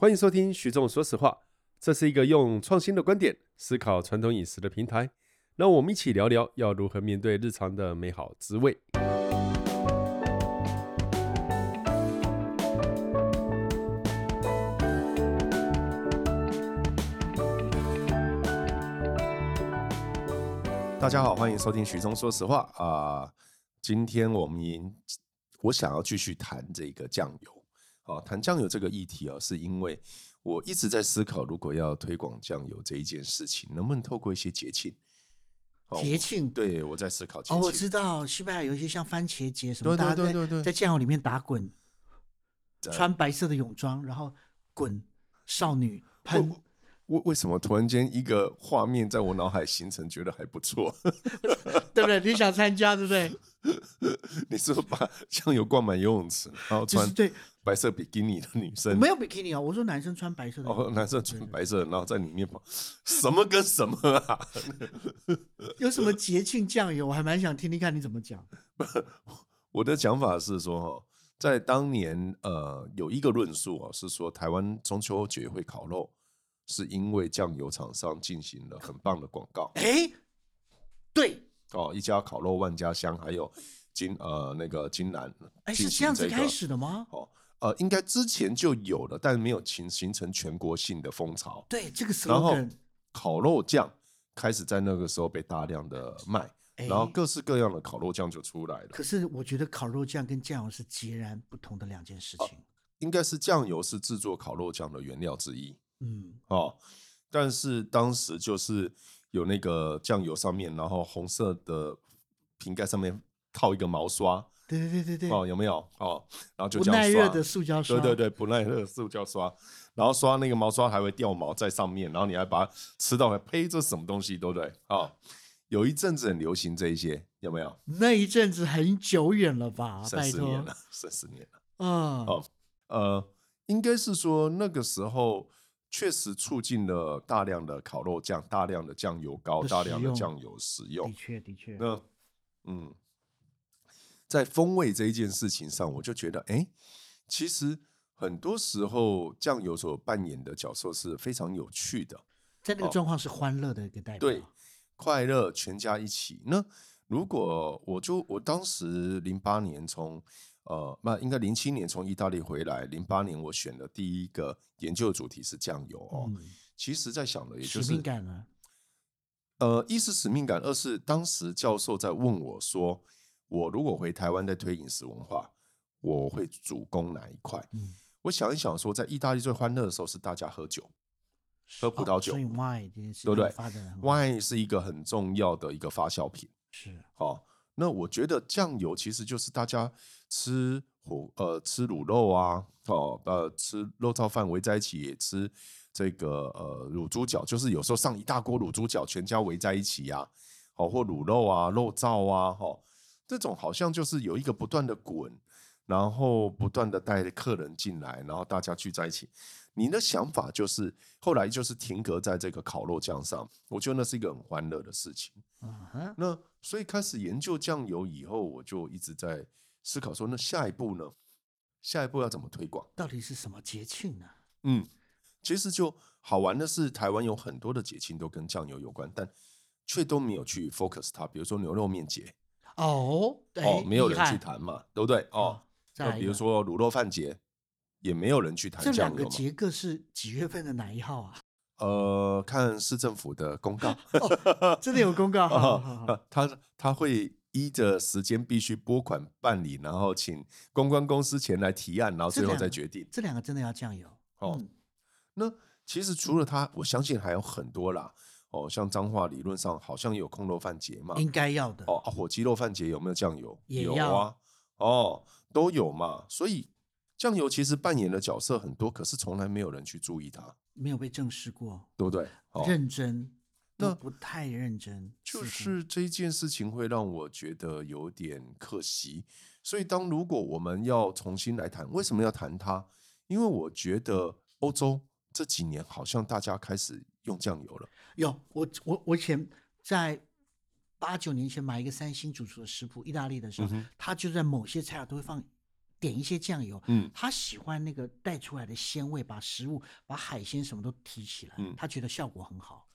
欢迎收听徐仲说实话，这是一个用创新的观点思考传统饮食的平台。让我们一起聊聊要如何面对日常的美好滋味。大家好，欢迎收听徐仲说实话啊、今天我们我想要继续谈这个酱油。啊，谈酱油这个议题啊，是因为我一直在思考，如果要推广酱油这一件事情，能不能透过一些节庆？节庆，对，我在思考节庆。哦，我知道西班牙有一些像番茄节什么，对对对对，在酱油里面打滚，穿白色的泳装，然后滚少女喷。为为什么突然间一个画面在我脑海形成，觉得还不错，对不对？你想参加，对不对？你是不是把酱油灌满游泳池，然后穿对白色比基尼的女生？没有比基尼啊，我说男生穿白色的。哦，男生穿白色，然后在里面跑，什么跟什么啊？有什么节庆酱油？我还蛮想听听看你怎么讲。我的讲法是说，哈，在当年，呃，有一个论述啊，是说台湾中秋节会烤肉。是因为酱油厂商进行了很棒的广告。哎，对哦，一家烤肉万家香，还有金呃那个金兰，哎，是这样子开始的吗？哦，呃，应该之前就有了，但是没有形形成全国性的风潮。对，这个时候，然后烤肉酱开始在那个时候被大量的卖，然后各式各样的烤肉酱就出来了。可是我觉得烤肉酱跟酱油是截然不同的两件事情。呃，应该是酱油是制作烤肉酱的原料之一。嗯哦，但是当时就是有那个酱油上面，然后红色的瓶盖上面套一个毛刷，对对对对对，哦有没有哦？然后就耐热的塑胶刷，对对对，不耐热的塑胶刷，然后刷那个毛刷还会掉毛在上面，然后你还把它吃到，呸，这是什么东西，对不对？哦，有一阵子很流行这一些，有没有？那一阵子很久远了吧？三十年了，三十年了，嗯，哦，呃，应该是说那个时候。确实促进了大量的烤肉酱、大量的酱油膏、大量的酱油使用。的确，的确。那，嗯，在风味这一件事情上，我就觉得，哎，其实很多时候酱油所扮演的角色是非常有趣的。在那个状况是欢乐的一个代表，对，快乐，全家一起。那如果我就我当时零八年从。呃，那应该零七年从意大利回来，零八年我选的第一个研究主题是酱油哦。嗯、其实，在想的也就是使命感啊。呃，一是使命感，二是当时教授在问我说，我如果回台湾再推饮食文化，我会主攻哪一块？嗯、我想一想说，在意大利最欢乐的时候是大家喝酒，喝葡萄酒，所以 wine 对不对？wine 是一个很重要的一个发酵品，是好。哦那我觉得酱油其实就是大家吃火呃吃卤肉啊，哦呃吃肉燥饭围在一起也吃这个呃卤猪脚，就是有时候上一大锅卤猪脚，全家围在一起呀、啊，好或卤肉啊肉燥啊，哈、哦、这种好像就是有一个不断的滚，然后不断的带客人进来，然后大家聚在一起。你的想法就是后来就是停格在这个烤肉酱上，我觉得那是一个很欢乐的事情。Uh-huh. 那所以开始研究酱油以后，我就一直在思考说，那下一步呢？下一步要怎么推广？到底是什么节庆呢？嗯，其实就好玩的是，台湾有很多的节庆都跟酱油有关，但却都没有去 focus 它。比如说牛肉面节，哦，对，哦，没有人去谈嘛，对不对？哦，那比如说卤肉饭节。也没有人去谈。这两个节各是几月份的哪一号啊？呃，看市政府的公告，哦、真的有公告。他他会依着时间必须拨款办理，然后请公关公司前来提案，然后最后再决定。这两个真的要酱油哦、嗯。那其实除了他，我相信还有很多啦。哦，像彰化理论上好像有空肉饭节嘛，应该要的。哦，火鸡肉饭节有没有酱油？也有啊。哦，都有嘛。所以。酱油其实扮演的角色很多，可是从来没有人去注意它，没有被正视过，对不对？哦、认真，那不太认真，就是这一件事情会让我觉得有点可惜。所以，当如果我们要重新来谈，为什么要谈它？因为我觉得欧洲这几年好像大家开始用酱油了。有，我我我以前在八九年前买一个三星主厨的食谱，意大利的时候，嗯、他就在某些菜肴都会放。点一些酱油，嗯，他喜欢那个带出来的鲜味，把食物、把海鲜什么都提起来，嗯，他觉得效果很好。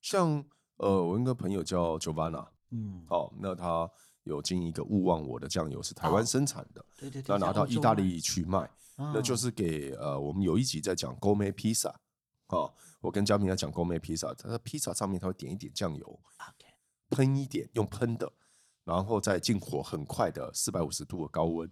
像呃，我一个朋友叫 Giovanna，嗯，好，那他有经营一个勿忘我的酱油，是台湾生产的，对对对，那拿到意大利去卖，哦，那就是给呃，我们有一集在讲 Gourmet Pizza，好，我跟嘉宾在讲 Gourmet Pizza，他在披萨上面他会点一点酱油，OK，喷一点，用喷的，然后再进火很快的四百五十度的高温，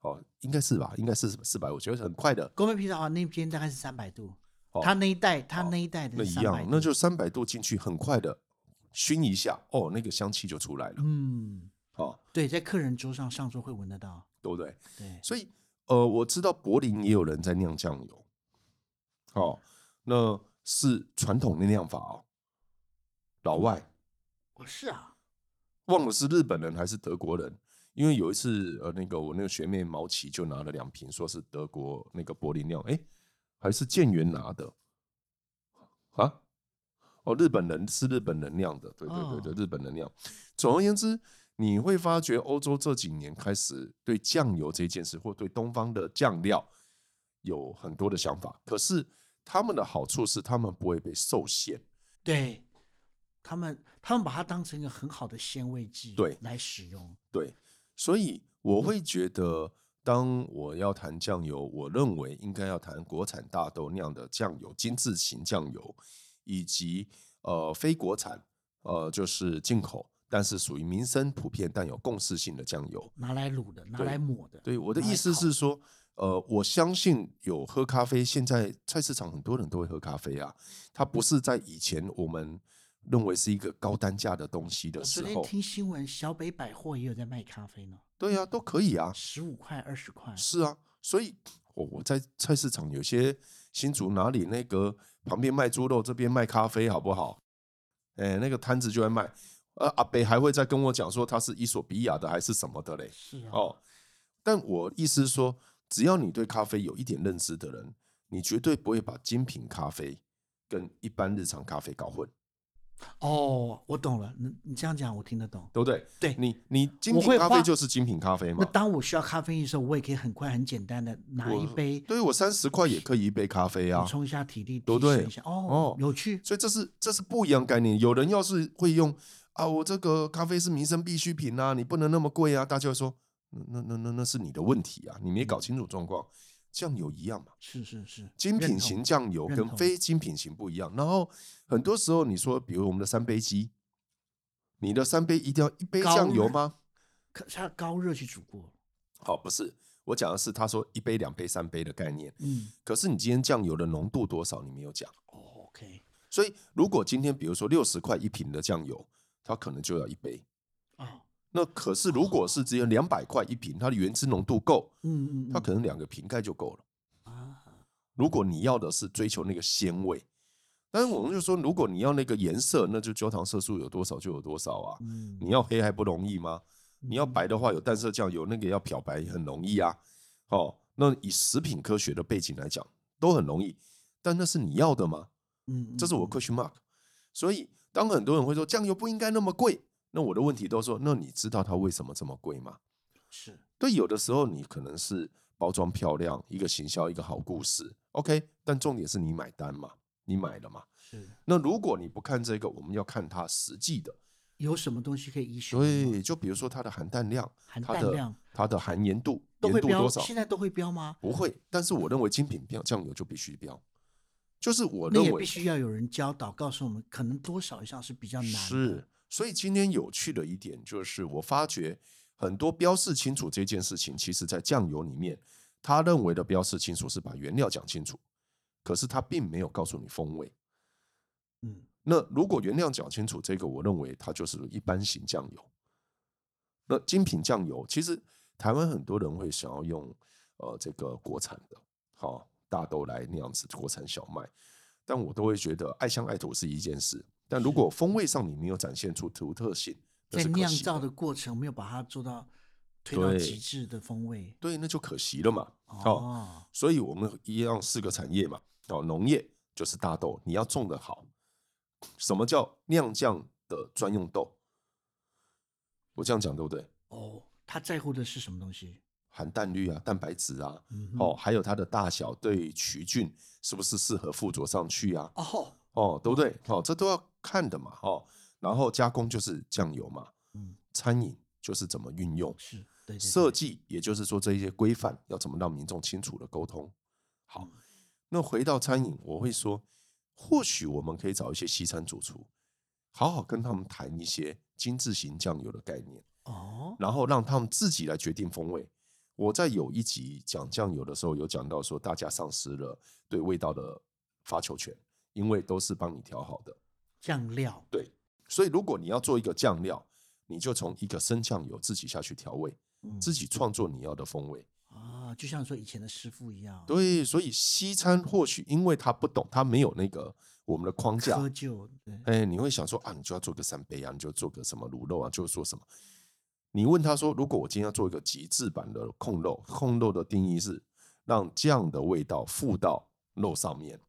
哦，应该是吧，应该是四百五，我觉得很快的。Gourmet Pizza 的话，那边大概是三百度，哦，他那一代，他那一代的那一样，那就三百度进去，很快的熏一下，哦，那个香气就出来了。嗯，哦，对，在客人桌上上桌会闻得到，对不对？对，所以呃，我知道柏林也有人在酿酱油，哦，那是传统的酿法哦，老外，哦，是啊，忘了是日本人还是德国人，因为有一次呃，那个我那个学妹毛奇就拿了两瓶，说是德国那个柏林酿，哎，还是建元拿的啊？哦，日本人是日本人酿的，对对对对，哦、日本人酿。总而言之，你会发觉欧洲这几年开始对酱油这件事，或对东方的酱料有很多的想法。可是他们的好处是，他们不会被受限。对，他们他们把它当成一个很好的鲜味剂，对，来使用。对，所以我会觉得，当我要谈酱油，我认为应该要谈国产大豆酿的酱油，精致型酱油。以及呃非国产呃就是进口，但是属于民生普遍但有共识性的酱油，拿来卤的，拿来抹的。对，对我的意思是说，呃，我相信有喝咖啡，现在菜市场很多人都会喝咖啡啊，它不是在以前我们认为是一个高单价的东西的时候。昨天听新闻，小北百货也有在卖咖啡呢。对啊，都可以啊，十五块、二十块。是啊，所以我我在菜市场有些新竹哪里那个。旁边卖猪肉，这边卖咖啡，好不好？哎，那个摊子就在卖。呃，阿北还会再跟我讲说他是伊索比亚的还是什么的嘞？是啊。哦，但我意思是说，只要你对咖啡有一点认知的人，你绝对不会把精品咖啡跟一般日常咖啡搞混。哦，我懂了。你你这样讲，我听得懂，对不对？对，你你精品咖啡就是精品咖啡嘛。那当我需要咖啡因的时候，我也可以很快、很简单的拿一杯。对，我三十块也可以一杯咖啡啊，补充一下体力，对不对？哦哦，有趣。所以这是这是不一样概念。有人要是会用啊，我这个咖啡是民生必需品啊，你不能那么贵啊，大家会说，那那那那是你的问题啊，你没搞清楚状况。嗯酱油一样嘛？是是是，精品型酱油跟非精品型不一样。然后很多时候你说，比如我们的三杯鸡，你的三杯一定要一杯酱油吗？可是它高热去煮过。好，不是，我讲的是他说一杯、两杯、三杯的概念。嗯，可是你今天酱油的浓度多少，你没有讲。哦，OK。所以如果今天比如说六十块一瓶的酱油，它可能就要一杯。哦。那可是，如果是只有两百块一瓶，它的原汁浓度够，嗯嗯，它可能两个瓶盖就够了啊。如果你要的是追求那个鲜味，但是我们就说，如果你要那个颜色，那就焦糖色素有多少就有多少啊。你要黑还不容易吗？你要白的话，有淡色酱油，那个要漂白很容易啊。哦，那以食品科学的背景来讲，都很容易，但那是你要的吗？嗯，这是我 question mark。所以，当很多人会说酱油不应该那么贵。那我的问题都说，那你知道它为什么这么贵吗？是对，有的时候你可能是包装漂亮，一个行销，一个好故事，OK。但重点是你买单嘛，你买了嘛？是。那如果你不看这个，我们要看它实际的有什么东西可以依循？对，就比如说它的含氮量、含氮量、它的含盐度，都会标盐度多少？现在都会标吗？不会。但是我认为精品标酱油就必须标，就是我认为必须要有人教导，告诉我们可能多少以上是比较难的。是。所以今天有趣的一点就是，我发觉很多标示清楚这件事情，其实在酱油里面，他认为的标示清楚是把原料讲清楚，可是他并没有告诉你风味。嗯，那如果原料讲清楚，这个我认为它就是一般型酱油。那精品酱油，其实台湾很多人会想要用呃这个国产的，好大豆来那样子国产小麦，但我都会觉得爱乡爱土是一件事。但如果风味上你没有展现出独特性，在酿造的过程没有把它做到推到极致的风味，对，那就可惜了嘛。哦，哦，所以我们一样四个产业嘛。哦，农业就是大豆，你要种得好。什么叫酿酱的专用豆？我这样讲对不对？哦，他在乎的是什么东西？含氮率啊、蛋白质啊，嗯哦，还有它的大小对曲菌是不是适合附着上去啊？哦哦，对不对？哦，这都要看的嘛，哦。然后加工就是酱油嘛，嗯，餐饮就是怎么运用，是设计也就是说这一些规范要怎么让民众清楚的沟通。好，那回到餐饮，我会说，或许我们可以找一些西餐主厨，好好跟他们谈一些精致型酱油的概念。哦，然后让他们自己来决定风味。我在有一集讲酱油的时候，有讲到说，大家丧失了对味道的发球权，因为都是帮你调好的酱料。对，所以如果你要做一个酱料，你就从一个生酱油自己下去调味，嗯自己创作你要的风味。啊，就像说以前的师傅一样，对，所以西餐或许因为他不懂，他没有那个我们的框架，窠臼。对，哎，你会想说啊，你就要做个三杯啊，你就做个什么卤肉啊，就做什么。你问他说：“如果我今天要做一个极致版的控肉，控肉的定义是让酱的味道附到肉上面，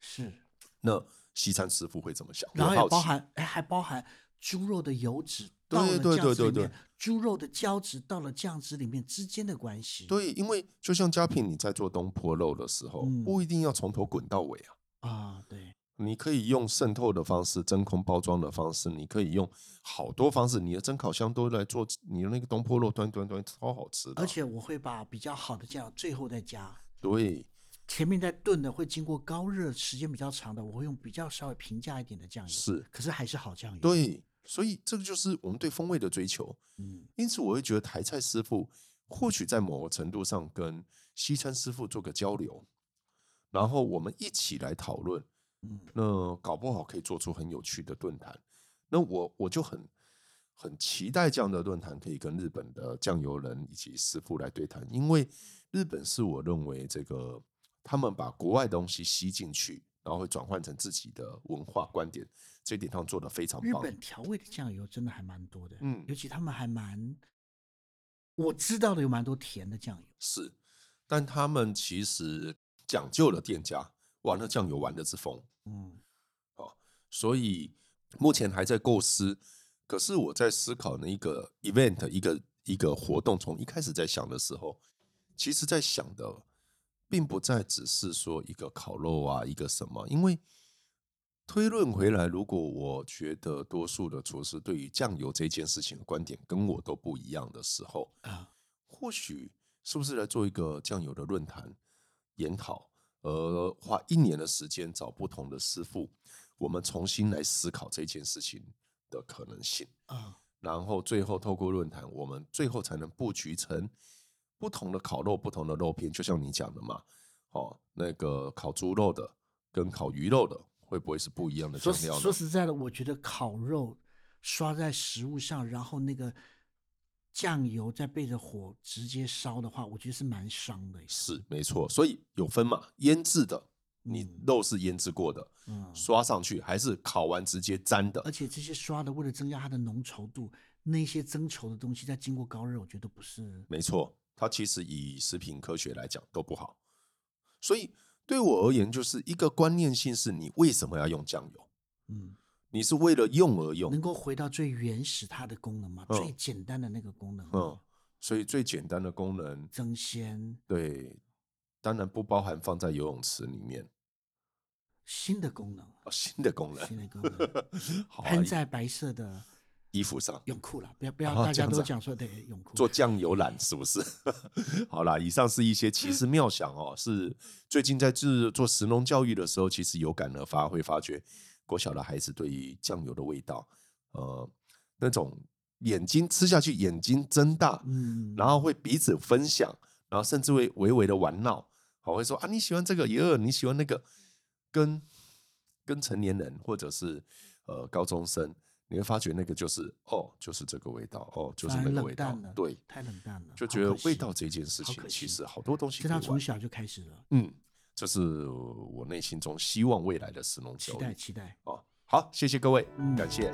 是。那西餐师傅会怎么想？然后也也包含，哎，还包含猪肉的油脂到了对对对对对，猪肉的胶质到了酱汁里面之间的关系。对，因为就像佳品你在做东坡肉的时候，嗯不一定要从头滚到尾啊。啊，对，你可以用渗透的方式、真空包装的方式，你可以用好多方式。你的蒸烤箱都来做你的那个东坡肉，端端端超好吃的。而且我会把比较好的酱最后再加。对，前面在炖的会经过高热时间比较长的，我会用比较稍微平价一点的酱油。是，可是还是好酱油。对，所以这个就是我们对风味的追求。嗯，因此我会觉得台菜师傅或许在某个程度上跟西餐师傅做个交流，然后我们一起来讨论。嗯，那搞不好可以做出很有趣的论坛。那我我就很很期待这样的论坛可以跟日本的酱油人以及师傅来对谈，因为日本是我认为这个他们把国外东西吸进去，然后会转换成自己的文化观点，这一点他们做的非常棒。日本调味的酱油真的还蛮多的，嗯，尤其他们还蛮我知道的有蛮多甜的酱油，是，但他们其实讲究了店家。玩的酱油，玩的是疯，嗯，哦，所以目前还在构思。可是我在思考那一个 event，一个一个活动，从一开始在想的时候，其实在想的，并不再只是说一个烤肉啊，一个什么。因为推论回来，如果我觉得多数的厨师对于酱油这件事情的观点跟我都不一样的时候，啊，或许是不是来做一个酱油的论坛研讨？而，花一年的时间找不同的师傅，我们重新来思考这件事情的可能性啊，然后最后透过论坛，我们最后才能布局成不同的烤肉、不同的肉片，就像你讲的嘛，哦，那个烤猪肉的跟烤鱼肉的会不会是不一样的酱料呢？说，说实在的，我觉得烤肉刷在食物上，然后那个。酱油再背着火直接烧的话，我觉得是蛮伤的。是没错，所以有分嘛，腌制的，你肉是腌制过的，嗯，刷上去还是烤完直接粘的。而且这些刷的，为了增加它的浓稠度，那些增稠的东西在经过高热，我觉得不是。没错，它其实以食品科学来讲都不好。所以对我而言，就是一个观念性是你为什么要用酱油？嗯。你是为了用而用，能够回到最原始它的功能吗？嗯、最简单的那个功能。嗯，所以最简单的功能，增鲜。对，当然不包含放在游泳池里面。新的功能，哦，新的功能，新的功能，好喷在白色的衣服上，泳裤了，不要不要，大家都讲说对泳裤做酱油染是不是？好啦，以上是一些奇思妙想哦，是最近在制做食农教育的时候，其实有感而发，会发觉。国小的孩子对于酱油的味道，呃，那种眼睛吃下去眼睛睁大，嗯，然后会彼此分享，然后甚至会微微的玩闹，好会说啊你喜欢这个，也有，你喜欢那个，跟跟成年人或者是呃高中生，你会发觉那个就是哦，就是这个味道，哦，就是那个味道，对，太冷淡了，就觉得味道这件事情其实好多东西，是他从小就开始了，嗯。这是我内心中希望未来的石龙教育，期待期待哦，好，谢谢各位，嗯、感谢。